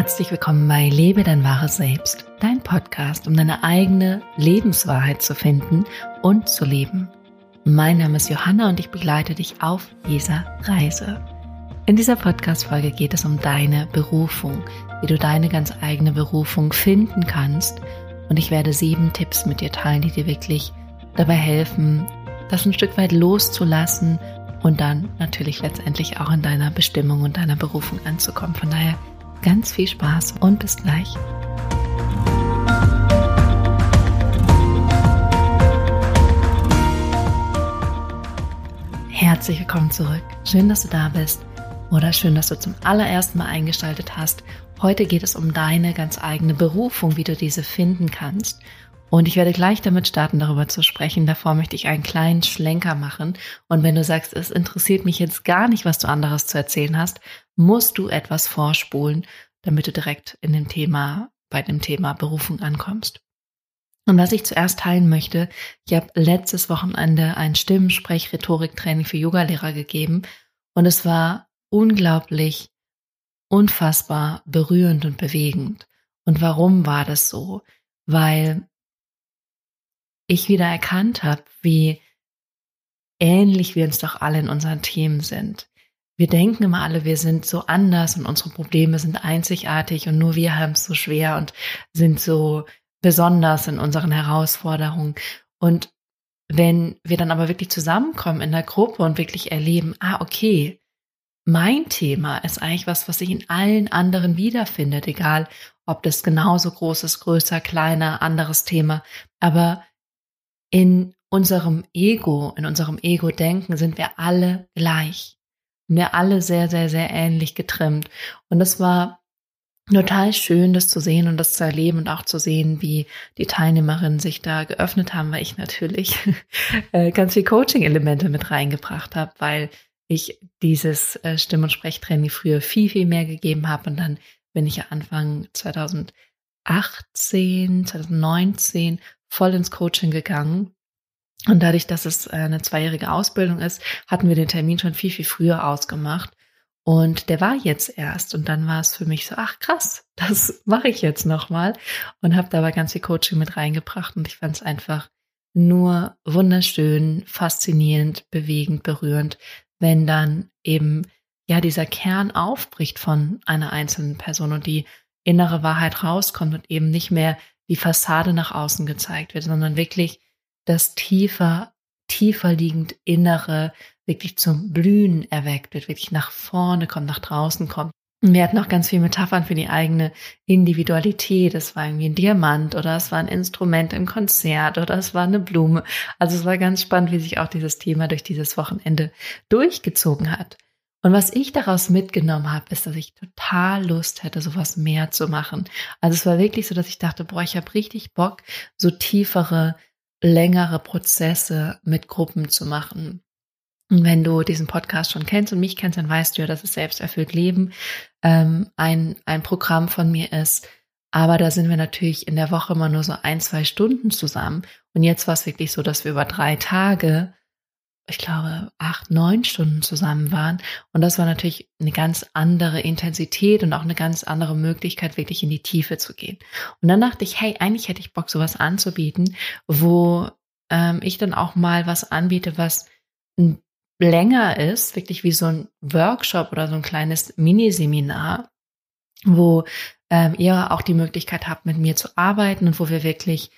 Herzlich willkommen bei Lebe dein wahres Selbst, dein Podcast, um deine eigene Lebenswahrheit zu finden und zu leben. Mein Name ist Johanna und ich begleite dich auf dieser Reise. In dieser Podcast-Folge geht es um deine Berufung, wie du deine ganz eigene Berufung finden kannst. Und ich werde sieben Tipps mit dir teilen, die dir wirklich dabei helfen, das ein Stück weit loszulassen und dann natürlich letztendlich auch in deiner Bestimmung und deiner Berufung anzukommen. Von daher Ganz viel Spaß und bis gleich. Herzlich willkommen zurück. Schön, dass du da bist oder schön, dass du zum allerersten Mal eingeschaltet hast. Heute geht es um deine ganz eigene Berufung, wie du diese finden kannst. Und ich werde gleich damit starten, darüber zu sprechen. Davor möchte ich einen kleinen Schlenker machen. Und wenn du sagst, es interessiert mich jetzt gar nicht, was du anderes zu erzählen hast, musst du etwas vorspulen, damit du direkt in dem Thema, bei dem Thema Berufung ankommst. Und was ich zuerst teilen möchte, ich habe letztes Wochenende ein Stimmensprech-Rhetorik-Training für Yogalehrer gegeben und es war unglaublich, unfassbar berührend und bewegend. Und warum war das so? Weil ich wieder erkannt habe, wie ähnlich wir uns doch alle in unseren Themen sind. Wir denken immer alle, wir sind so anders und unsere Probleme sind einzigartig und nur wir haben es so schwer und sind so besonders in unseren Herausforderungen. Und wenn wir dann aber wirklich zusammenkommen in der Gruppe und wirklich erleben, ah, okay, mein Thema ist eigentlich was, was sich in allen anderen wiederfindet, egal ob das genauso groß ist, größer, kleiner, anderes Thema. Aber in unserem Ego, in unserem Ego-Denken sind wir alle gleich wir alle sehr, sehr, sehr ähnlich getrimmt. Und das war total schön, das zu sehen und das zu erleben und auch zu sehen, wie die Teilnehmerinnen sich da geöffnet haben, weil ich natürlich äh, ganz viel Coaching-Elemente mit reingebracht habe, weil ich dieses äh, Stimm- und Sprechtraining früher viel, viel mehr gegeben habe. Und dann bin ich ja Anfang 2018, 2019 voll ins Coaching gegangen und dadurch, dass es äh, eine zweijährige Ausbildung ist, hatten wir den Termin schon viel, viel früher ausgemacht. Und der war jetzt erst. Und dann war es für mich so, ach krass, das mache ich jetzt nochmal. Und habe dabei ganz viel Coaching mit reingebracht. Und ich fand es einfach nur wunderschön, faszinierend, bewegend, berührend, wenn dann eben ja dieser Kern aufbricht von einer einzelnen Person und die innere Wahrheit rauskommt und eben nicht mehr die Fassade nach außen gezeigt wird, sondern wirklich das tiefer, tiefer liegend Innere wirklich zum Blühen erweckt wird, wirklich nach vorne kommt, nach draußen kommt. Und wir hatten auch ganz viele Metaphern für die eigene Individualität. Es war irgendwie ein Diamant oder es war ein Instrument im Konzert oder es war eine Blume. Also es war ganz spannend, wie sich auch dieses Thema durch dieses Wochenende durchgezogen hat. Und was ich daraus mitgenommen habe, ist, dass ich total Lust hätte, sowas mehr zu machen. Also es war wirklich so, dass ich dachte, boah, ich habe richtig Bock, so tiefere längere Prozesse mit Gruppen zu machen. Und wenn du diesen Podcast schon kennst und mich kennst, dann weißt du ja, dass es Selbsterfüllt Leben ähm, ein, ein Programm von mir ist. Aber da sind wir natürlich in der Woche immer nur so ein, zwei Stunden zusammen. Und jetzt war es wirklich so, dass wir über drei Tage ich glaube, acht, neun Stunden zusammen waren. Und das war natürlich eine ganz andere Intensität und auch eine ganz andere Möglichkeit, wirklich in die Tiefe zu gehen. Und dann dachte ich, hey, eigentlich hätte ich Bock, sowas anzubieten, wo ähm, ich dann auch mal was anbiete, was länger ist, wirklich wie so ein Workshop oder so ein kleines Miniseminar, wo ähm, ihr auch die Möglichkeit habt, mit mir zu arbeiten und wo wir wirklich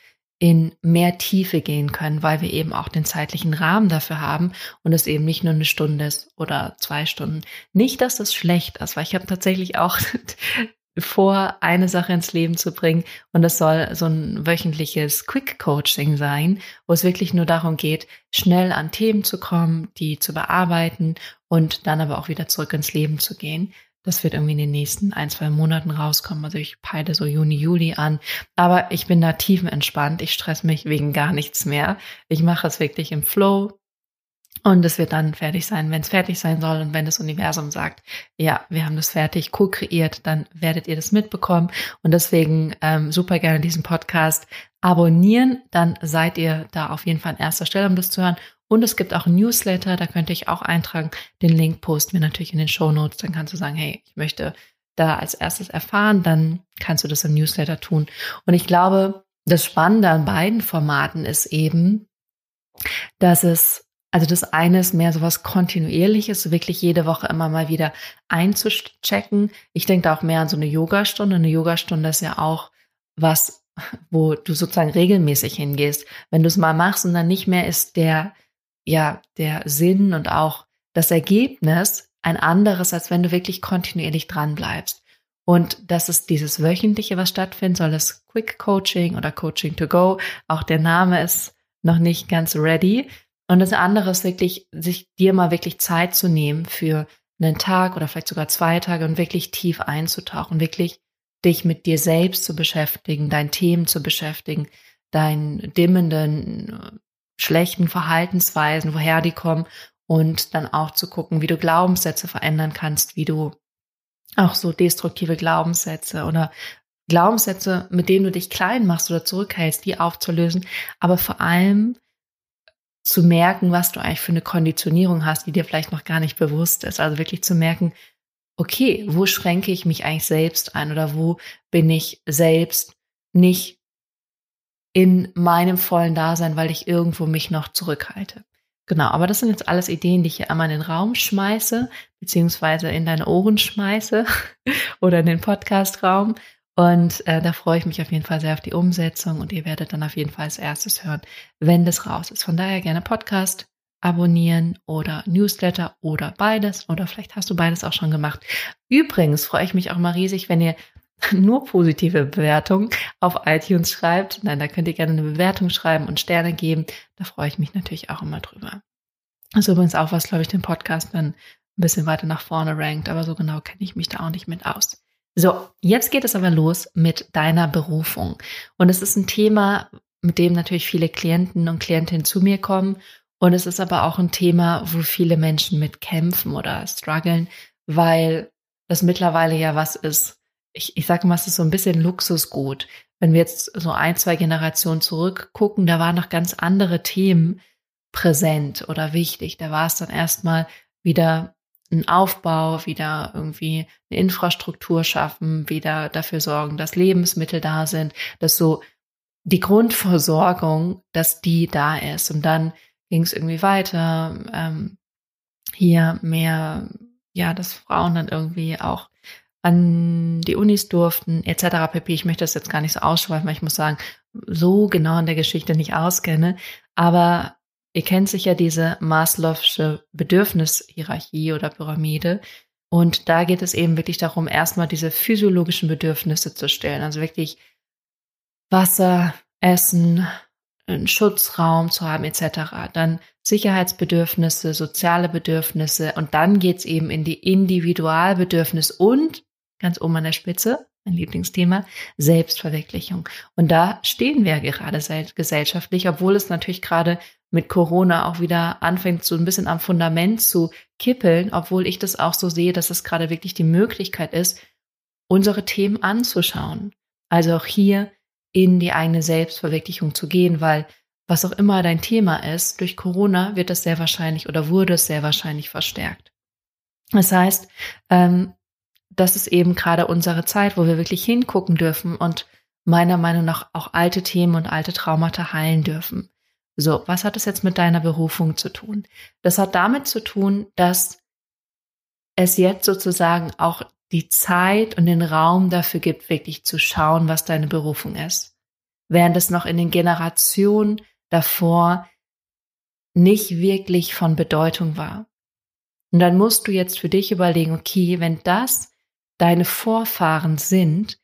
in mehr Tiefe gehen können, weil wir eben auch den zeitlichen Rahmen dafür haben und es eben nicht nur eine Stunde ist oder zwei Stunden. Nicht, dass das schlecht ist, weil ich habe tatsächlich auch vor, eine Sache ins Leben zu bringen und das soll so ein wöchentliches Quick Coaching sein, wo es wirklich nur darum geht, schnell an Themen zu kommen, die zu bearbeiten und dann aber auch wieder zurück ins Leben zu gehen. Das wird irgendwie in den nächsten ein, zwei Monaten rauskommen. Also ich peile so Juni, Juli an. Aber ich bin da tiefenentspannt. Ich stress mich wegen gar nichts mehr. Ich mache es wirklich im Flow. Und es wird dann fertig sein, wenn es fertig sein soll. Und wenn das Universum sagt, ja, wir haben das fertig co-kreiert, dann werdet ihr das mitbekommen. Und deswegen ähm, super gerne diesen Podcast abonnieren. Dann seid ihr da auf jeden Fall an erster Stelle, um das zu hören. Und es gibt auch ein Newsletter, da könnte ich auch eintragen. Den Link posten wir natürlich in den Show Notes. Dann kannst du sagen, hey, ich möchte da als erstes erfahren, dann kannst du das im Newsletter tun. Und ich glaube, das Spannende an beiden Formaten ist eben, dass es, also das eine ist mehr so was Kontinuierliches, wirklich jede Woche immer mal wieder einzuchecken. Ich denke da auch mehr an so eine Yogastunde. Eine Yogastunde ist ja auch was, wo du sozusagen regelmäßig hingehst. Wenn du es mal machst und dann nicht mehr ist der, ja, der Sinn und auch das Ergebnis ein anderes, als wenn du wirklich kontinuierlich dran bleibst. Und das ist dieses wöchentliche, was stattfinden soll, das Quick Coaching oder Coaching to Go. Auch der Name ist noch nicht ganz ready. Und das andere ist wirklich, sich dir mal wirklich Zeit zu nehmen für einen Tag oder vielleicht sogar zwei Tage und wirklich tief einzutauchen, wirklich dich mit dir selbst zu beschäftigen, dein Themen zu beschäftigen, deinen dimmenden, schlechten Verhaltensweisen, woher die kommen und dann auch zu gucken, wie du Glaubenssätze verändern kannst, wie du auch so destruktive Glaubenssätze oder Glaubenssätze, mit denen du dich klein machst oder zurückhältst, die aufzulösen, aber vor allem zu merken, was du eigentlich für eine Konditionierung hast, die dir vielleicht noch gar nicht bewusst ist. Also wirklich zu merken, okay, wo schränke ich mich eigentlich selbst ein oder wo bin ich selbst nicht in meinem vollen Dasein, weil ich irgendwo mich noch zurückhalte. Genau, aber das sind jetzt alles Ideen, die ich hier einmal in den Raum schmeiße, beziehungsweise in deine Ohren schmeiße oder in den Podcastraum. Und äh, da freue ich mich auf jeden Fall sehr auf die Umsetzung und ihr werdet dann auf jeden Fall als erstes hören, wenn das raus ist. Von daher gerne Podcast abonnieren oder Newsletter oder beides oder vielleicht hast du beides auch schon gemacht. Übrigens freue ich mich auch mal riesig, wenn ihr nur positive Bewertungen auf iTunes schreibt. Nein, da könnt ihr gerne eine Bewertung schreiben und Sterne geben. Da freue ich mich natürlich auch immer drüber. Das ist übrigens auch was, glaube ich, den Podcast dann ein bisschen weiter nach vorne rankt, aber so genau kenne ich mich da auch nicht mit aus. So, jetzt geht es aber los mit deiner Berufung. Und es ist ein Thema, mit dem natürlich viele Klienten und Klientinnen zu mir kommen. Und es ist aber auch ein Thema, wo viele Menschen mit kämpfen oder strugglen, weil das mittlerweile ja was ist, ich, ich sage mal, es ist so ein bisschen Luxusgut. Wenn wir jetzt so ein, zwei Generationen zurückgucken, da waren noch ganz andere Themen präsent oder wichtig. Da war es dann erstmal wieder ein Aufbau, wieder irgendwie eine Infrastruktur schaffen, wieder dafür sorgen, dass Lebensmittel da sind, dass so die Grundversorgung, dass die da ist. Und dann ging es irgendwie weiter. Ähm, hier mehr, ja, dass Frauen dann irgendwie auch an die Unis durften, etc. pp. Ich möchte das jetzt gar nicht so ausschweifen, weil ich muss sagen, so genau in der Geschichte nicht auskenne. Aber ihr kennt sicher diese Maslow'sche Bedürfnishierarchie oder Pyramide. Und da geht es eben wirklich darum, erstmal diese physiologischen Bedürfnisse zu stellen. Also wirklich Wasser, Essen, einen Schutzraum zu haben, etc. Dann Sicherheitsbedürfnisse, soziale Bedürfnisse und dann geht's eben in die Individualbedürfnis und ganz oben an der Spitze, mein Lieblingsthema, Selbstverwirklichung. Und da stehen wir gerade gesellschaftlich, obwohl es natürlich gerade mit Corona auch wieder anfängt, so ein bisschen am Fundament zu kippeln, obwohl ich das auch so sehe, dass es gerade wirklich die Möglichkeit ist, unsere Themen anzuschauen. Also auch hier in die eigene Selbstverwirklichung zu gehen, weil was auch immer dein Thema ist, durch Corona wird das sehr wahrscheinlich oder wurde es sehr wahrscheinlich verstärkt. Das heißt, ähm, das ist eben gerade unsere Zeit, wo wir wirklich hingucken dürfen und meiner Meinung nach auch alte Themen und alte Traumata heilen dürfen. So, was hat es jetzt mit deiner Berufung zu tun? Das hat damit zu tun, dass es jetzt sozusagen auch die Zeit und den Raum dafür gibt, wirklich zu schauen, was deine Berufung ist. Während es noch in den Generationen davor nicht wirklich von Bedeutung war. Und dann musst du jetzt für dich überlegen, okay, wenn das deine Vorfahren sind,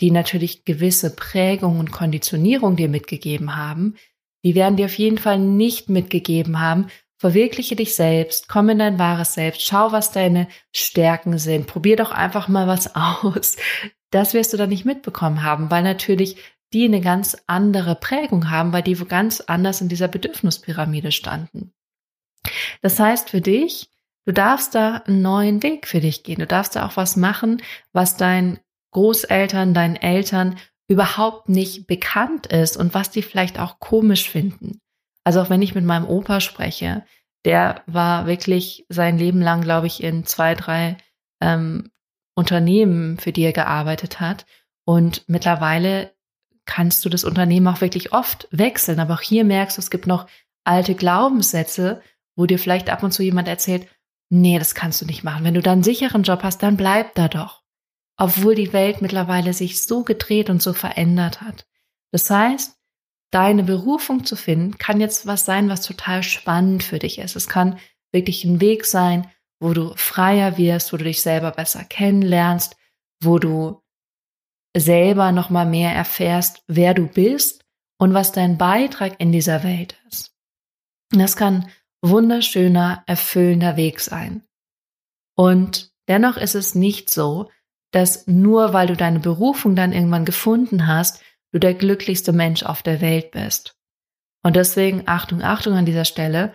die natürlich gewisse Prägung und Konditionierung dir mitgegeben haben, die werden dir auf jeden Fall nicht mitgegeben haben, verwirkliche dich selbst, komm in dein wahres Selbst, schau, was deine Stärken sind, probier doch einfach mal was aus. Das wirst du dann nicht mitbekommen haben, weil natürlich die eine ganz andere Prägung haben, weil die ganz anders in dieser Bedürfnispyramide standen. Das heißt für dich, Du darfst da einen neuen Weg für dich gehen. Du darfst da auch was machen, was deinen Großeltern, deinen Eltern überhaupt nicht bekannt ist und was die vielleicht auch komisch finden. Also auch wenn ich mit meinem Opa spreche, der war wirklich sein Leben lang, glaube ich, in zwei, drei ähm, Unternehmen für die er gearbeitet hat. Und mittlerweile kannst du das Unternehmen auch wirklich oft wechseln. Aber auch hier merkst du, es gibt noch alte Glaubenssätze, wo dir vielleicht ab und zu jemand erzählt, nee, das kannst du nicht machen. Wenn du da einen sicheren Job hast, dann bleib da doch. Obwohl die Welt mittlerweile sich so gedreht und so verändert hat. Das heißt, deine Berufung zu finden, kann jetzt was sein, was total spannend für dich ist. Es kann wirklich ein Weg sein, wo du freier wirst, wo du dich selber besser kennenlernst, wo du selber noch mal mehr erfährst, wer du bist und was dein Beitrag in dieser Welt ist. Das kann wunderschöner, erfüllender Weg sein. Und dennoch ist es nicht so, dass nur weil du deine Berufung dann irgendwann gefunden hast, du der glücklichste Mensch auf der Welt bist. Und deswegen Achtung, Achtung an dieser Stelle,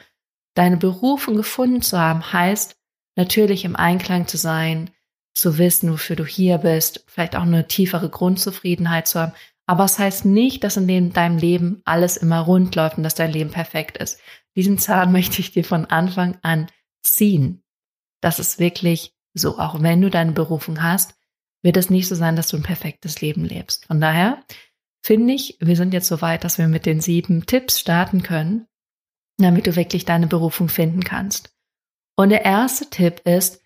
deine Berufung gefunden zu haben, heißt natürlich im Einklang zu sein, zu wissen, wofür du hier bist, vielleicht auch eine tiefere Grundzufriedenheit zu haben. Aber es heißt nicht, dass in deinem Leben alles immer rund läuft und dass dein Leben perfekt ist. Diesen Zahn möchte ich dir von Anfang an ziehen. Das ist wirklich so. Auch wenn du deine Berufung hast, wird es nicht so sein, dass du ein perfektes Leben lebst. Von daher finde ich, wir sind jetzt so weit, dass wir mit den sieben Tipps starten können, damit du wirklich deine Berufung finden kannst. Und der erste Tipp ist,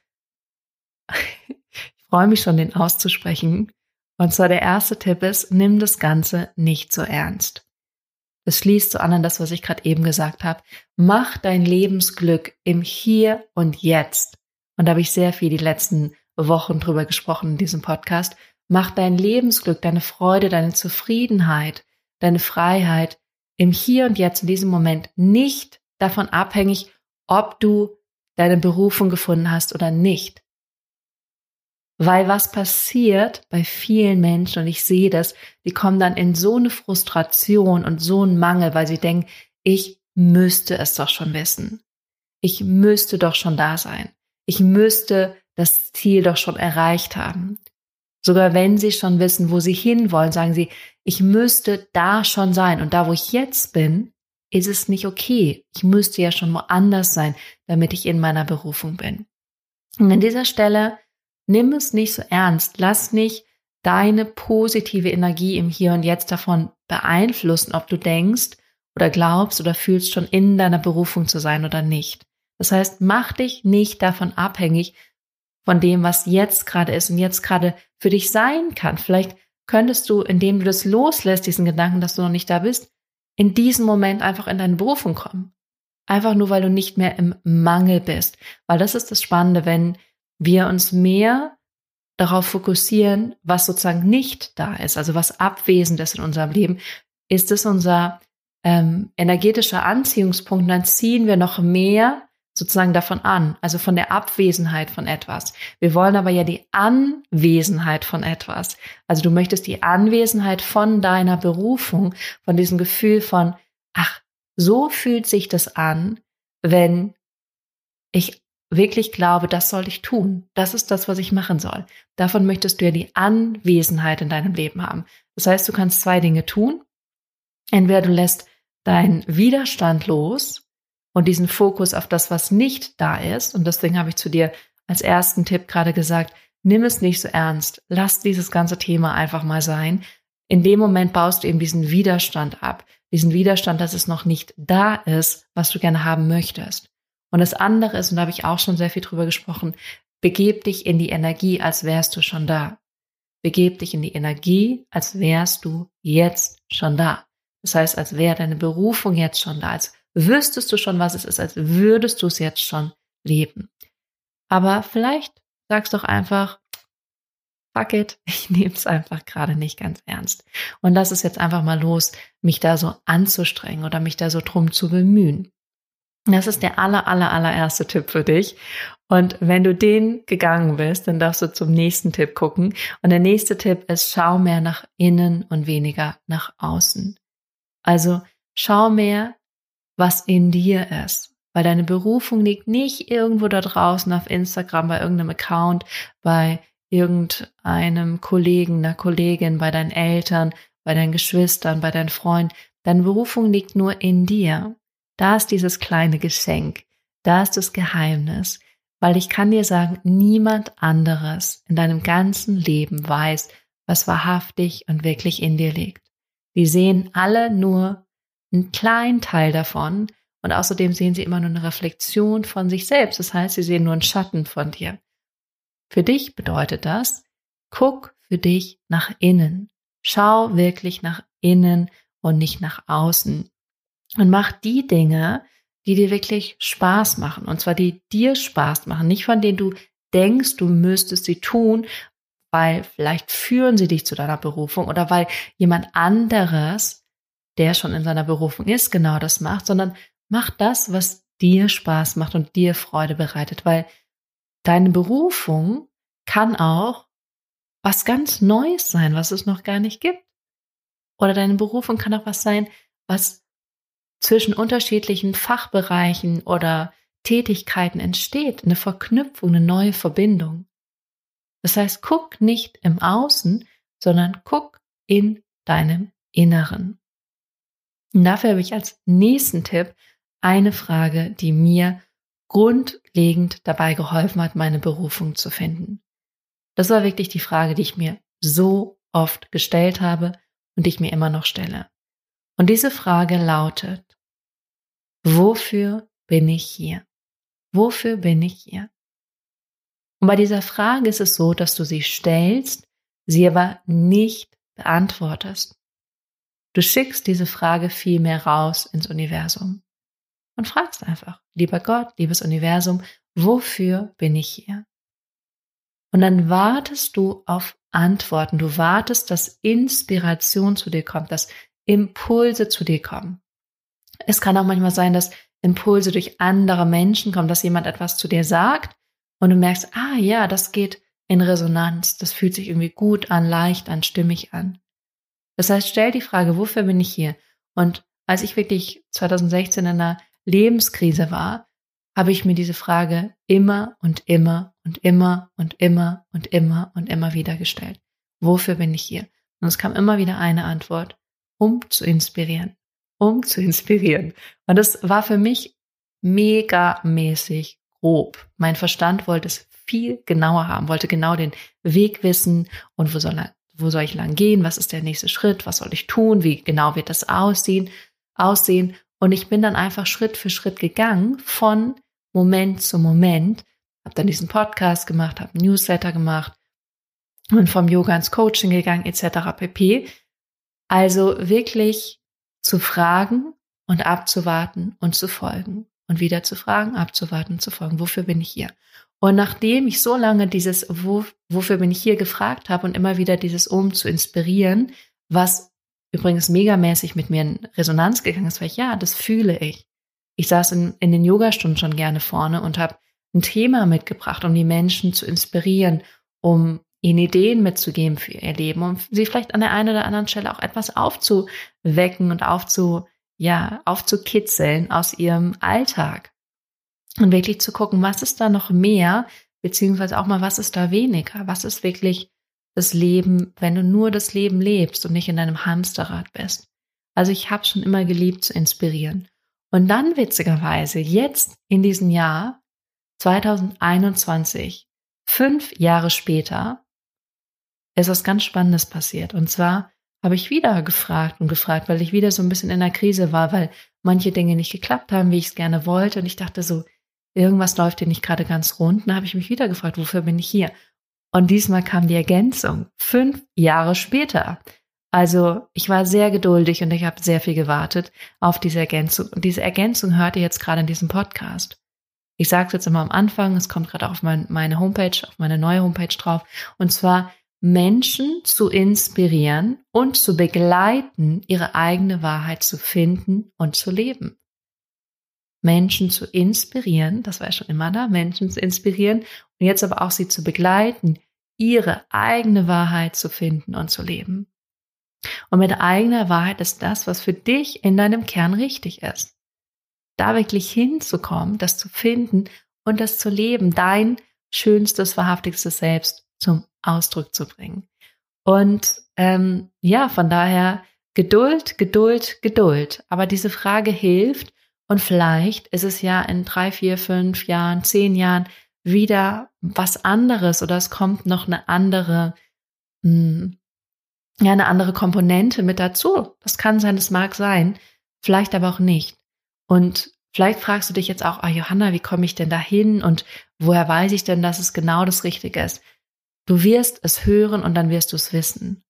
ich freue mich schon, den auszusprechen. Und zwar der erste Tipp ist, nimm das Ganze nicht so ernst. Das schließt so an an das, was ich gerade eben gesagt habe. Mach dein Lebensglück im Hier und Jetzt. Und da habe ich sehr viel die letzten Wochen drüber gesprochen in diesem Podcast. Mach dein Lebensglück, deine Freude, deine Zufriedenheit, deine Freiheit im Hier und Jetzt in diesem Moment nicht davon abhängig, ob du deine Berufung gefunden hast oder nicht. Weil was passiert bei vielen Menschen, und ich sehe das, die kommen dann in so eine Frustration und so einen Mangel, weil sie denken, ich müsste es doch schon wissen. Ich müsste doch schon da sein. Ich müsste das Ziel doch schon erreicht haben. Sogar wenn sie schon wissen, wo sie hinwollen, sagen sie, ich müsste da schon sein. Und da, wo ich jetzt bin, ist es nicht okay. Ich müsste ja schon woanders sein, damit ich in meiner Berufung bin. Und an dieser Stelle nimm es nicht so ernst. Lass nicht deine positive Energie im Hier und Jetzt davon beeinflussen, ob du denkst oder glaubst oder fühlst schon in deiner Berufung zu sein oder nicht. Das heißt, mach dich nicht davon abhängig von dem, was jetzt gerade ist und jetzt gerade für dich sein kann. Vielleicht könntest du, indem du das loslässt, diesen Gedanken, dass du noch nicht da bist, in diesem Moment einfach in deine Berufung kommen. Einfach nur, weil du nicht mehr im Mangel bist. Weil das ist das Spannende, wenn wir uns mehr darauf fokussieren, was sozusagen nicht da ist, also was abwesend ist in unserem Leben, ist es unser ähm, energetischer Anziehungspunkt. Dann ziehen wir noch mehr sozusagen davon an, also von der Abwesenheit von etwas. Wir wollen aber ja die Anwesenheit von etwas. Also du möchtest die Anwesenheit von deiner Berufung, von diesem Gefühl von, ach, so fühlt sich das an, wenn ich wirklich glaube, das soll ich tun. Das ist das, was ich machen soll. Davon möchtest du ja die Anwesenheit in deinem Leben haben. Das heißt, du kannst zwei Dinge tun. Entweder du lässt deinen Widerstand los und diesen Fokus auf das, was nicht da ist. Und deswegen habe ich zu dir als ersten Tipp gerade gesagt, nimm es nicht so ernst. Lass dieses ganze Thema einfach mal sein. In dem Moment baust du eben diesen Widerstand ab. Diesen Widerstand, dass es noch nicht da ist, was du gerne haben möchtest. Und das andere ist, und da habe ich auch schon sehr viel drüber gesprochen, begeb dich in die Energie, als wärst du schon da. Begeb dich in die Energie, als wärst du jetzt schon da. Das heißt, als wäre deine Berufung jetzt schon da, als wüsstest du schon, was es ist, als würdest du es jetzt schon leben. Aber vielleicht sagst doch einfach, fuck it, ich nehme es einfach gerade nicht ganz ernst. Und lass es jetzt einfach mal los, mich da so anzustrengen oder mich da so drum zu bemühen. Das ist der aller, aller, allererste Tipp für dich. Und wenn du den gegangen bist, dann darfst du zum nächsten Tipp gucken. Und der nächste Tipp ist, schau mehr nach innen und weniger nach außen. Also schau mehr was in dir ist. Weil deine Berufung liegt nicht irgendwo da draußen auf Instagram bei irgendeinem Account, bei irgendeinem Kollegen, einer Kollegin, bei deinen Eltern, bei deinen Geschwistern, bei deinen Freunden. Deine Berufung liegt nur in dir. Da ist dieses kleine Geschenk. Da ist das Geheimnis. Weil ich kann dir sagen, niemand anderes in deinem ganzen Leben weiß, was wahrhaftig und wirklich in dir liegt. Die sehen alle nur einen kleinen Teil davon und außerdem sehen sie immer nur eine Reflexion von sich selbst. Das heißt, sie sehen nur einen Schatten von dir. Für dich bedeutet das, guck für dich nach innen. Schau wirklich nach innen und nicht nach außen. Und mach die Dinge, die dir wirklich Spaß machen. Und zwar die dir Spaß machen, nicht von denen du denkst, du müsstest sie tun, weil vielleicht führen sie dich zu deiner Berufung oder weil jemand anderes, der schon in seiner Berufung ist, genau das macht, sondern mach das, was dir Spaß macht und dir Freude bereitet, weil deine Berufung kann auch was ganz Neues sein, was es noch gar nicht gibt. Oder deine Berufung kann auch was sein, was zwischen unterschiedlichen Fachbereichen oder Tätigkeiten entsteht, eine Verknüpfung, eine neue Verbindung. Das heißt, guck nicht im Außen, sondern guck in deinem Inneren. Und dafür habe ich als nächsten Tipp eine Frage, die mir grundlegend dabei geholfen hat, meine Berufung zu finden. Das war wirklich die Frage, die ich mir so oft gestellt habe und die ich mir immer noch stelle. Und diese Frage lautet, wofür bin ich hier? Wofür bin ich hier? Und bei dieser Frage ist es so, dass du sie stellst, sie aber nicht beantwortest. Du schickst diese Frage vielmehr raus ins Universum und fragst einfach, lieber Gott, liebes Universum, wofür bin ich hier? Und dann wartest du auf Antworten. Du wartest, dass Inspiration zu dir kommt, dass Impulse zu dir kommen. Es kann auch manchmal sein, dass Impulse durch andere Menschen kommen, dass jemand etwas zu dir sagt und du merkst, ah ja, das geht in Resonanz, das fühlt sich irgendwie gut an, leicht an, stimmig an. Das heißt, stell die Frage, wofür bin ich hier? Und als ich wirklich 2016 in einer Lebenskrise war, habe ich mir diese Frage immer und immer und immer und immer und immer und immer wieder gestellt. Wofür bin ich hier? Und es kam immer wieder eine Antwort, um zu inspirieren, um zu inspirieren. Und das war für mich mega mäßig grob. Mein Verstand wollte es viel genauer haben, wollte genau den Weg wissen und wo soll, wo soll ich lang gehen, was ist der nächste Schritt, was soll ich tun, wie genau wird das aussehen, aussehen. Und ich bin dann einfach Schritt für Schritt gegangen von Moment zu Moment, habe dann diesen Podcast gemacht, habe Newsletter gemacht und vom Yoga ins Coaching gegangen etc. pp. Also wirklich zu fragen und abzuwarten und zu folgen und wieder zu fragen, abzuwarten, zu folgen. Wofür bin ich hier? Und nachdem ich so lange dieses wo, wofür bin ich hier gefragt habe und immer wieder dieses um zu inspirieren, was übrigens megamäßig mit mir in Resonanz gegangen ist, weil ich ja, das fühle ich. Ich saß in, in den Yogastunden schon gerne vorne und habe ein Thema mitgebracht, um die Menschen zu inspirieren, um ihnen Ideen mitzugeben für ihr Leben, um sie vielleicht an der einen oder anderen Stelle auch etwas aufzuwecken und aufzu, ja, aufzukitzeln aus ihrem Alltag. Und wirklich zu gucken, was ist da noch mehr, beziehungsweise auch mal, was ist da weniger? Was ist wirklich das Leben, wenn du nur das Leben lebst und nicht in deinem Hamsterrad bist? Also ich habe schon immer geliebt zu inspirieren. Und dann witzigerweise, jetzt in diesem Jahr, 2021, fünf Jahre später, ist was ganz Spannendes passiert. Und zwar habe ich wieder gefragt und gefragt, weil ich wieder so ein bisschen in der Krise war, weil manche Dinge nicht geklappt haben, wie ich es gerne wollte. Und ich dachte so, irgendwas läuft hier nicht gerade ganz rund. Und dann habe ich mich wieder gefragt, wofür bin ich hier? Und diesmal kam die Ergänzung, fünf Jahre später. Also ich war sehr geduldig und ich habe sehr viel gewartet auf diese Ergänzung. Und diese Ergänzung hört ihr jetzt gerade in diesem Podcast. Ich sage es jetzt immer am Anfang, es kommt gerade auf mein, meine Homepage, auf meine neue Homepage drauf. Und zwar Menschen zu inspirieren und zu begleiten, ihre eigene Wahrheit zu finden und zu leben. Menschen zu inspirieren, das war ja schon immer da, Menschen zu inspirieren und jetzt aber auch sie zu begleiten, ihre eigene Wahrheit zu finden und zu leben. Und mit eigener Wahrheit ist das, was für dich in deinem Kern richtig ist. Da wirklich hinzukommen, das zu finden und das zu leben, dein schönstes, wahrhaftigstes Selbst zum Ausdruck zu bringen. Und ähm, ja, von daher Geduld, Geduld, Geduld. Aber diese Frage hilft und vielleicht ist es ja in drei, vier, fünf Jahren, zehn Jahren wieder was anderes oder es kommt noch eine andere, mh, hm, ja, eine andere Komponente mit dazu. Das kann sein, das mag sein, vielleicht aber auch nicht. Und vielleicht fragst du dich jetzt auch, ah, Johanna, wie komme ich denn dahin und woher weiß ich denn, dass es genau das Richtige ist? Du wirst es hören und dann wirst du es wissen.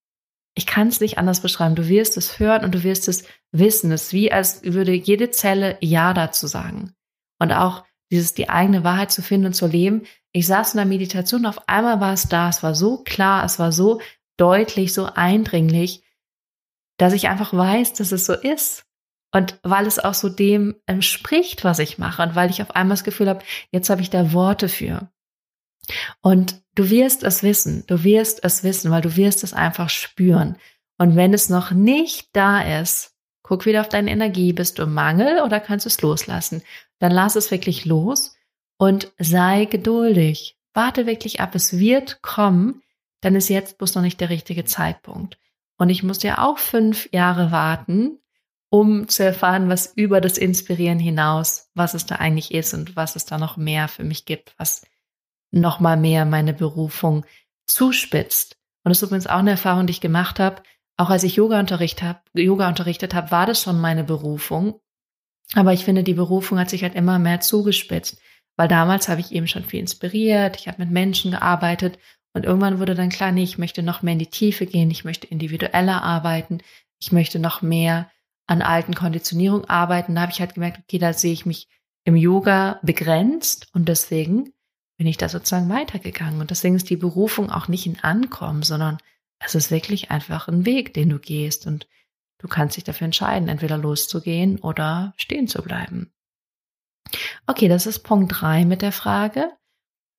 Ich kann es nicht anders beschreiben. Du wirst es hören und du wirst es wissen. Es ist wie, als würde jede Zelle Ja dazu sagen. Und auch dieses, die eigene Wahrheit zu finden und zu leben. Ich saß in der Meditation, auf einmal war es da. Es war so klar, es war so deutlich, so eindringlich, dass ich einfach weiß, dass es so ist. Und weil es auch so dem entspricht, was ich mache und weil ich auf einmal das Gefühl habe, jetzt habe ich da Worte für. Und du wirst es wissen, du wirst es wissen, weil du wirst es einfach spüren. Und wenn es noch nicht da ist, guck wieder auf deine Energie, bist du im Mangel oder kannst du es loslassen? Dann lass es wirklich los und sei geduldig. Warte wirklich ab, es wird kommen, dann ist jetzt bloß noch nicht der richtige Zeitpunkt. Und ich musste ja auch fünf Jahre warten, um zu erfahren, was über das Inspirieren hinaus, was es da eigentlich ist und was es da noch mehr für mich gibt, was noch mal mehr meine Berufung zuspitzt. Und das ist übrigens auch eine Erfahrung, die ich gemacht habe. Auch als ich Yoga, unterricht hab, Yoga unterrichtet habe, war das schon meine Berufung. Aber ich finde, die Berufung hat sich halt immer mehr zugespitzt, weil damals habe ich eben schon viel inspiriert, ich habe mit Menschen gearbeitet und irgendwann wurde dann klar, nee, ich möchte noch mehr in die Tiefe gehen, ich möchte individueller arbeiten, ich möchte noch mehr an alten Konditionierung arbeiten. Da habe ich halt gemerkt, okay, da sehe ich mich im Yoga begrenzt und deswegen bin ich da sozusagen weitergegangen. Und deswegen ist die Berufung auch nicht ein Ankommen, sondern es ist wirklich einfach ein Weg, den du gehst und du kannst dich dafür entscheiden, entweder loszugehen oder stehen zu bleiben. Okay, das ist Punkt drei mit der Frage.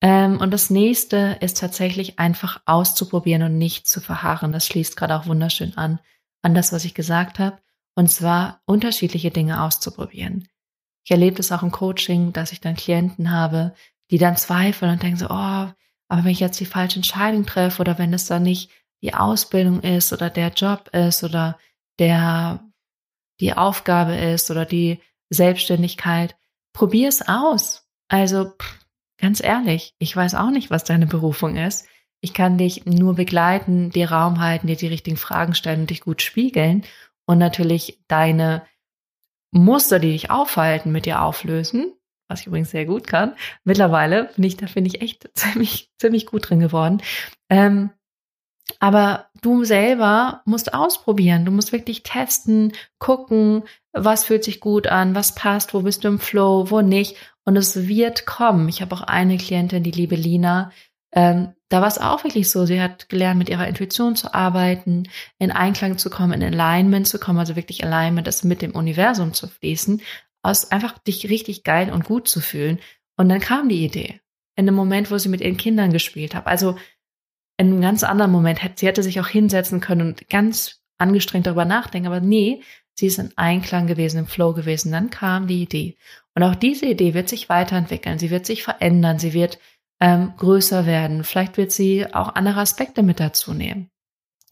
Ähm, und das nächste ist tatsächlich einfach auszuprobieren und nicht zu verharren. Das schließt gerade auch wunderschön an, an das, was ich gesagt habe. Und zwar unterschiedliche Dinge auszuprobieren. Ich erlebe das auch im Coaching, dass ich dann Klienten habe, die dann zweifeln und denken so, oh, aber wenn ich jetzt die falsche Entscheidung treffe oder wenn es dann nicht die Ausbildung ist oder der Job ist oder der die Aufgabe ist oder die Selbstständigkeit, probier es aus. Also ganz ehrlich, ich weiß auch nicht, was deine Berufung ist. Ich kann dich nur begleiten, dir Raum halten, dir die richtigen Fragen stellen und dich gut spiegeln und natürlich deine Muster, die dich aufhalten, mit dir auflösen was ich übrigens sehr gut kann. Mittlerweile bin ich, da finde ich echt ziemlich, ziemlich gut drin geworden. Ähm, aber du selber musst ausprobieren. Du musst wirklich testen, gucken, was fühlt sich gut an, was passt, wo bist du im Flow, wo nicht. Und es wird kommen. Ich habe auch eine Klientin, die liebe Lina. Ähm, da war es auch wirklich so. Sie hat gelernt, mit ihrer Intuition zu arbeiten, in Einklang zu kommen, in Alignment zu kommen, also wirklich Alignment, das mit dem Universum zu fließen aus einfach dich richtig geil und gut zu fühlen. Und dann kam die Idee. In einem Moment, wo sie mit ihren Kindern gespielt hat. Also in einem ganz anderen Moment. Sie hätte sich auch hinsetzen können und ganz angestrengt darüber nachdenken. Aber nee, sie ist in Einklang gewesen, im Flow gewesen. Dann kam die Idee. Und auch diese Idee wird sich weiterentwickeln. Sie wird sich verändern. Sie wird ähm, größer werden. Vielleicht wird sie auch andere Aspekte mit dazu nehmen.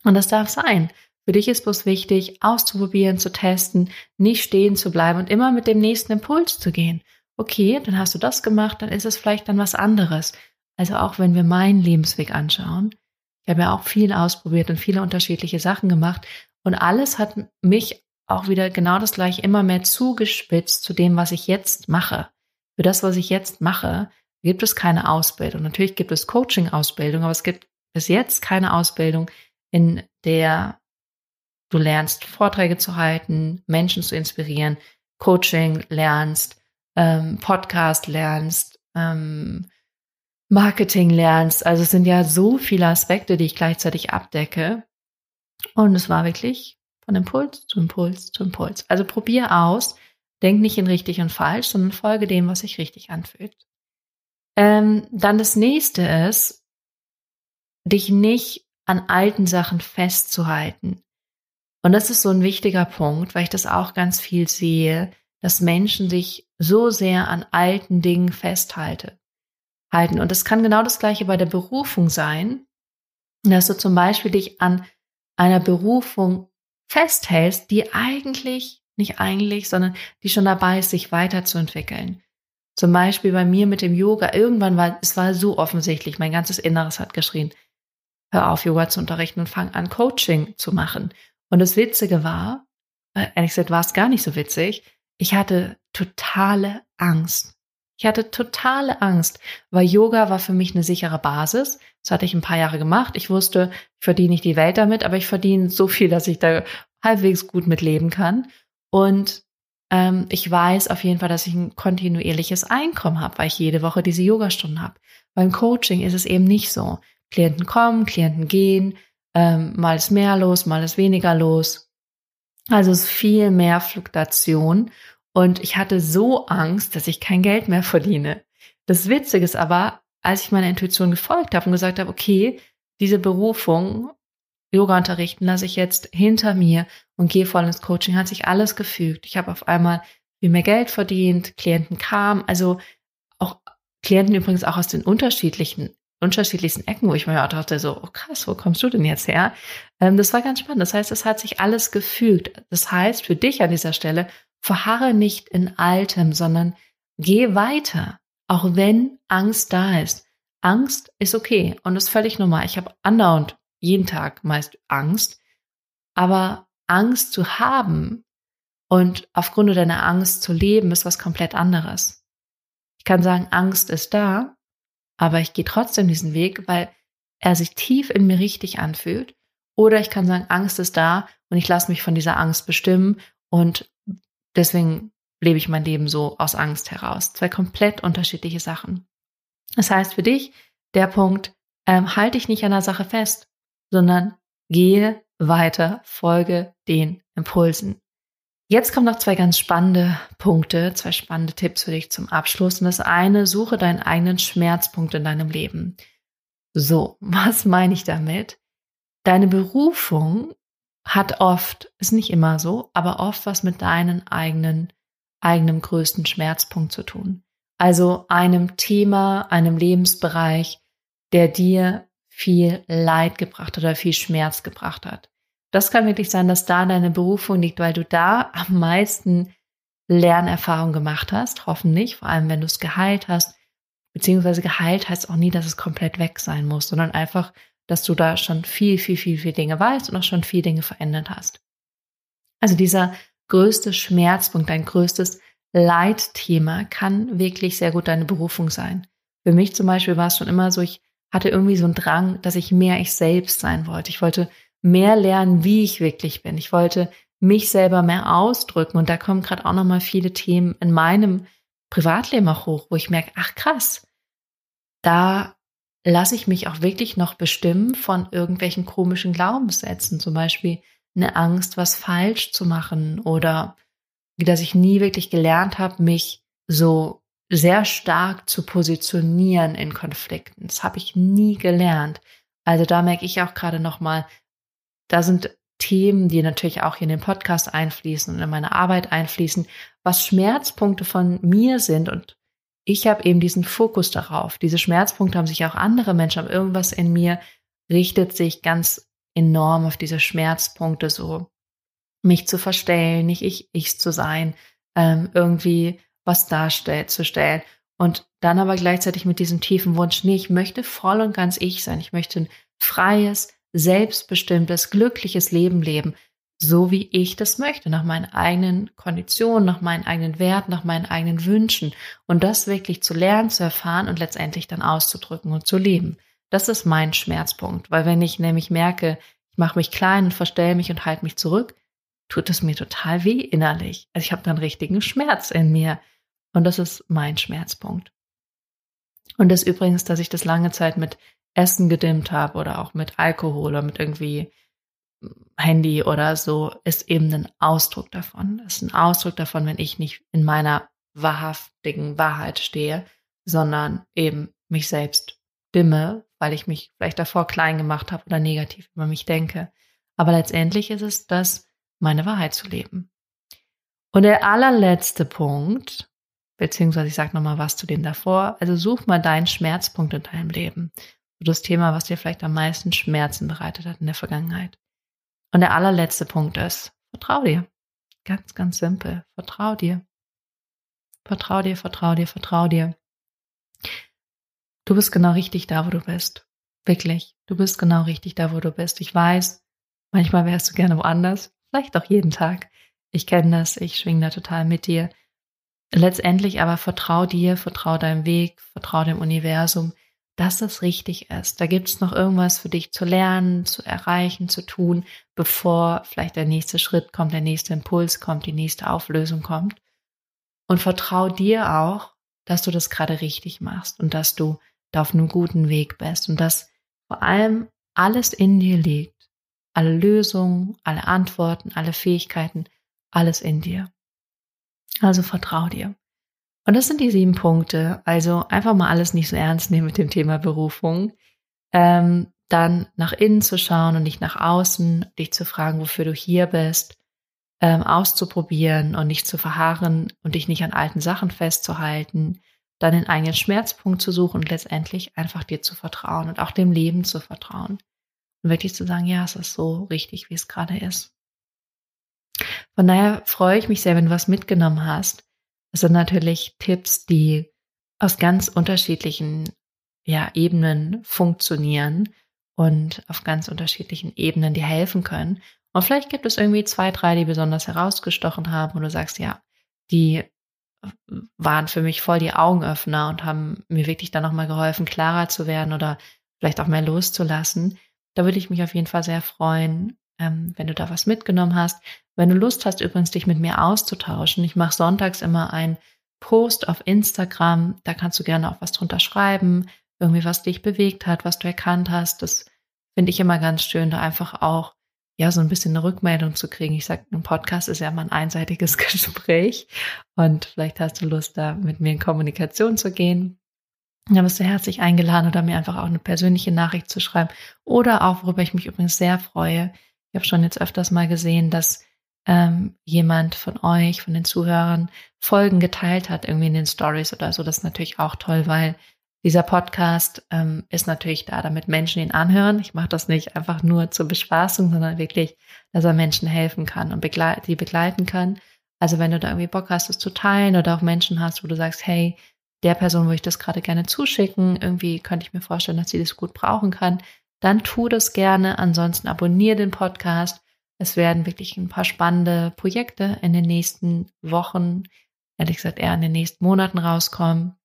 Und das darf sein. Für dich ist bloß wichtig, auszuprobieren, zu testen, nicht stehen zu bleiben und immer mit dem nächsten Impuls zu gehen. Okay, dann hast du das gemacht, dann ist es vielleicht dann was anderes. Also auch wenn wir meinen Lebensweg anschauen. Ich habe ja auch viel ausprobiert und viele unterschiedliche Sachen gemacht und alles hat mich auch wieder genau das gleiche immer mehr zugespitzt zu dem, was ich jetzt mache. Für das, was ich jetzt mache, gibt es keine Ausbildung. Natürlich gibt es Coaching-Ausbildung, aber es gibt bis jetzt keine Ausbildung, in der Du lernst Vorträge zu halten, Menschen zu inspirieren, Coaching lernst, ähm, Podcast lernst, ähm, Marketing lernst. Also es sind ja so viele Aspekte, die ich gleichzeitig abdecke. Und es war wirklich von Impuls zu Impuls zu Impuls. Also probier aus, denk nicht in richtig und falsch, sondern folge dem, was sich richtig anfühlt. Ähm, dann das nächste ist, dich nicht an alten Sachen festzuhalten. Und das ist so ein wichtiger Punkt, weil ich das auch ganz viel sehe, dass Menschen sich so sehr an alten Dingen festhalten. Halten. Und das kann genau das gleiche bei der Berufung sein, dass du zum Beispiel dich an einer Berufung festhältst, die eigentlich, nicht eigentlich, sondern die schon dabei ist, sich weiterzuentwickeln. Zum Beispiel bei mir mit dem Yoga. Irgendwann war, es war so offensichtlich, mein ganzes Inneres hat geschrien, hör auf, Yoga zu unterrichten und fang an, Coaching zu machen. Und das Witzige war, äh, ehrlich gesagt war es gar nicht so witzig, ich hatte totale Angst. Ich hatte totale Angst, weil Yoga war für mich eine sichere Basis. Das hatte ich ein paar Jahre gemacht. Ich wusste, ich verdiene nicht die Welt damit, aber ich verdiene so viel, dass ich da halbwegs gut mit leben kann. Und ähm, ich weiß auf jeden Fall, dass ich ein kontinuierliches Einkommen habe, weil ich jede Woche diese Yogastunden habe. Beim Coaching ist es eben nicht so. Klienten kommen, Klienten gehen, ähm, mal ist mehr los, mal ist weniger los. Also es ist viel mehr Fluktuation und ich hatte so Angst, dass ich kein Geld mehr verdiene. Das Witzige ist aber, als ich meiner Intuition gefolgt habe und gesagt habe, okay, diese Berufung, Yoga unterrichten, lasse ich jetzt hinter mir und gehe voll ins Coaching, hat sich alles gefügt. Ich habe auf einmal viel mehr Geld verdient, Klienten kamen, also auch Klienten übrigens auch aus den unterschiedlichen unterschiedlichsten Ecken, wo ich mir auch dachte, so, oh krass, wo kommst du denn jetzt her? Ähm, das war ganz spannend. Das heißt, es hat sich alles gefügt. Das heißt, für dich an dieser Stelle, verharre nicht in Altem, sondern geh weiter, auch wenn Angst da ist. Angst ist okay und ist völlig normal. Ich habe andauernd jeden Tag meist Angst, aber Angst zu haben und aufgrund deiner Angst zu leben, ist was komplett anderes. Ich kann sagen, Angst ist da, aber ich gehe trotzdem diesen Weg, weil er sich tief in mir richtig anfühlt. Oder ich kann sagen, Angst ist da und ich lasse mich von dieser Angst bestimmen und Deswegen lebe ich mein Leben so aus Angst heraus. Zwei komplett unterschiedliche Sachen. Das heißt für dich, der Punkt, ähm, halte dich nicht an der Sache fest, sondern gehe weiter, folge den Impulsen. Jetzt kommen noch zwei ganz spannende Punkte, zwei spannende Tipps für dich zum Abschluss. Und das eine, suche deinen eigenen Schmerzpunkt in deinem Leben. So, was meine ich damit? Deine Berufung hat oft, ist nicht immer so, aber oft was mit deinen eigenen, eigenem größten Schmerzpunkt zu tun. Also einem Thema, einem Lebensbereich, der dir viel Leid gebracht oder viel Schmerz gebracht hat. Das kann wirklich sein, dass da deine Berufung liegt, weil du da am meisten Lernerfahrung gemacht hast, hoffentlich, vor allem wenn du es geheilt hast, beziehungsweise geheilt heißt auch nie, dass es komplett weg sein muss, sondern einfach dass du da schon viel, viel, viel, viel Dinge weißt und auch schon viel Dinge verändert hast. Also dieser größte Schmerzpunkt, dein größtes Leitthema kann wirklich sehr gut deine Berufung sein. Für mich zum Beispiel war es schon immer so, ich hatte irgendwie so einen Drang, dass ich mehr ich selbst sein wollte. Ich wollte mehr lernen, wie ich wirklich bin. Ich wollte mich selber mehr ausdrücken. Und da kommen gerade auch nochmal viele Themen in meinem Privatleben auch hoch, wo ich merke, ach krass, da lasse ich mich auch wirklich noch bestimmen von irgendwelchen komischen Glaubenssätzen, zum Beispiel eine Angst, was falsch zu machen oder dass ich nie wirklich gelernt habe, mich so sehr stark zu positionieren in Konflikten. Das habe ich nie gelernt. Also da merke ich auch gerade noch mal, da sind Themen, die natürlich auch hier in den Podcast einfließen und in meine Arbeit einfließen, was Schmerzpunkte von mir sind und ich habe eben diesen Fokus darauf. Diese Schmerzpunkte haben sich auch andere Menschen, aber irgendwas in mir richtet sich ganz enorm auf diese Schmerzpunkte so, mich zu verstellen, nicht ich, ich zu sein, ähm, irgendwie was darzustellen und dann aber gleichzeitig mit diesem tiefen Wunsch, nee, ich möchte voll und ganz ich sein. Ich möchte ein freies, selbstbestimmtes, glückliches Leben leben so wie ich das möchte, nach meinen eigenen Konditionen, nach meinen eigenen Werten, nach meinen eigenen Wünschen und das wirklich zu lernen, zu erfahren und letztendlich dann auszudrücken und zu leben. Das ist mein Schmerzpunkt, weil wenn ich nämlich merke, ich mache mich klein und verstelle mich und halte mich zurück, tut es mir total weh innerlich. Also ich habe dann richtigen Schmerz in mir und das ist mein Schmerzpunkt. Und das übrigens, dass ich das lange Zeit mit Essen gedimmt habe oder auch mit Alkohol oder mit irgendwie Handy oder so, ist eben ein Ausdruck davon. ist ein Ausdruck davon, wenn ich nicht in meiner wahrhaftigen Wahrheit stehe, sondern eben mich selbst dimme, weil ich mich vielleicht davor klein gemacht habe oder negativ über mich denke. Aber letztendlich ist es das, meine Wahrheit zu leben. Und der allerletzte Punkt, beziehungsweise ich sage nochmal was zu dem davor, also such mal deinen Schmerzpunkt in deinem Leben. Das Thema, was dir vielleicht am meisten Schmerzen bereitet hat in der Vergangenheit. Und der allerletzte Punkt ist, vertrau dir. Ganz, ganz simpel. Vertrau dir. vertrau dir, vertrau dir, vertrau dir. Du bist genau richtig da, wo du bist. Wirklich. Du bist genau richtig da, wo du bist. Ich weiß, manchmal wärst du gerne woanders. Vielleicht auch jeden Tag. Ich kenne das. Ich schwinge da total mit dir. Letztendlich aber vertrau dir, vertrau deinem Weg, vertrau dem Universum, dass das richtig ist. Da gibt es noch irgendwas für dich zu lernen, zu erreichen, zu tun, bevor vielleicht der nächste Schritt kommt, der nächste Impuls kommt, die nächste Auflösung kommt. Und vertrau dir auch, dass du das gerade richtig machst und dass du da auf einem guten Weg bist und dass vor allem alles in dir liegt. Alle Lösungen, alle Antworten, alle Fähigkeiten, alles in dir. Also vertrau dir. Und das sind die sieben Punkte. Also einfach mal alles nicht so ernst nehmen mit dem Thema Berufung. Ähm, dann nach innen zu schauen und nicht nach außen, dich zu fragen, wofür du hier bist, ähm, auszuprobieren und nicht zu verharren und dich nicht an alten Sachen festzuhalten, dann den eigenen Schmerzpunkt zu suchen und letztendlich einfach dir zu vertrauen und auch dem Leben zu vertrauen. Und wirklich zu sagen, ja, es ist so richtig, wie es gerade ist. Von daher freue ich mich sehr, wenn du was mitgenommen hast. Das sind natürlich Tipps, die aus ganz unterschiedlichen ja, Ebenen funktionieren und auf ganz unterschiedlichen Ebenen dir helfen können. Und vielleicht gibt es irgendwie zwei, drei, die besonders herausgestochen haben und du sagst, ja, die waren für mich voll die Augenöffner und haben mir wirklich dann nochmal geholfen, klarer zu werden oder vielleicht auch mehr loszulassen. Da würde ich mich auf jeden Fall sehr freuen, ähm, wenn du da was mitgenommen hast. Wenn du Lust hast, übrigens dich mit mir auszutauschen. Ich mache sonntags immer ein Post auf Instagram. Da kannst du gerne auch was drunter schreiben, irgendwie was dich bewegt hat, was du erkannt hast. Das finde ich immer ganz schön, da einfach auch ja, so ein bisschen eine Rückmeldung zu kriegen. Ich sage, ein Podcast ist ja mal ein einseitiges Gespräch und vielleicht hast du Lust, da mit mir in Kommunikation zu gehen. Da bist du herzlich eingeladen oder mir einfach auch eine persönliche Nachricht zu schreiben. Oder auch, worüber ich mich übrigens sehr freue. Ich habe schon jetzt öfters mal gesehen, dass ähm, jemand von euch, von den Zuhörern, Folgen geteilt hat, irgendwie in den Stories oder so. Das ist natürlich auch toll, weil dieser Podcast ähm, ist natürlich da, damit Menschen ihn anhören. Ich mache das nicht einfach nur zur Bespaßung, sondern wirklich, dass er Menschen helfen kann und begleit die begleiten kann. Also wenn du da irgendwie Bock hast, es zu teilen oder auch Menschen hast, wo du sagst, hey, der Person würde ich das gerade gerne zuschicken, irgendwie könnte ich mir vorstellen, dass sie das gut brauchen kann, dann tu das gerne. Ansonsten abonniere den Podcast. Es werden wirklich ein paar spannende Projekte in den nächsten Wochen, ehrlich gesagt eher in den nächsten Monaten rauskommen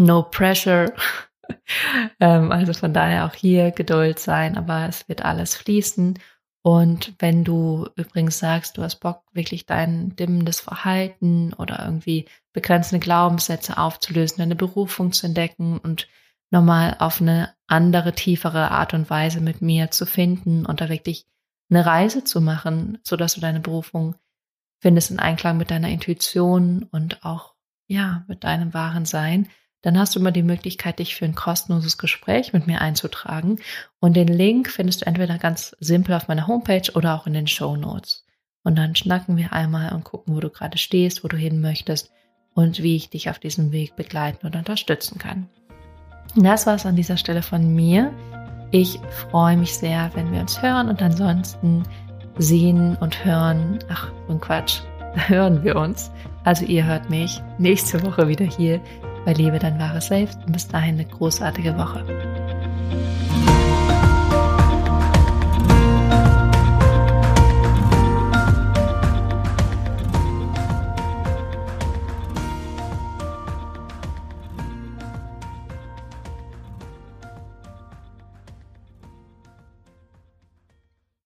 no pressure. ähm, also von daher auch hier Geduld sein, aber es wird alles fließen. Und wenn du übrigens sagst, du hast Bock, wirklich dein dimmendes Verhalten oder irgendwie begrenzende Glaubenssätze aufzulösen, deine Berufung zu entdecken und nochmal auf eine andere, tiefere Art und Weise mit mir zu finden und da wirklich eine Reise zu machen, so dass du deine Berufung findest in Einklang mit deiner Intuition und auch, ja, mit deinem wahren Sein, dann hast du immer die Möglichkeit, dich für ein kostenloses Gespräch mit mir einzutragen. Und den Link findest du entweder ganz simpel auf meiner Homepage oder auch in den Show Notes. Und dann schnacken wir einmal und gucken, wo du gerade stehst, wo du hin möchtest und wie ich dich auf diesem Weg begleiten und unterstützen kann. Das war es an dieser Stelle von mir. Ich freue mich sehr, wenn wir uns hören und ansonsten sehen und hören. Ach, und Quatsch, hören wir uns. Also ihr hört mich nächste Woche wieder hier bei Liebe dein wahres Selbst und bis dahin eine großartige Woche.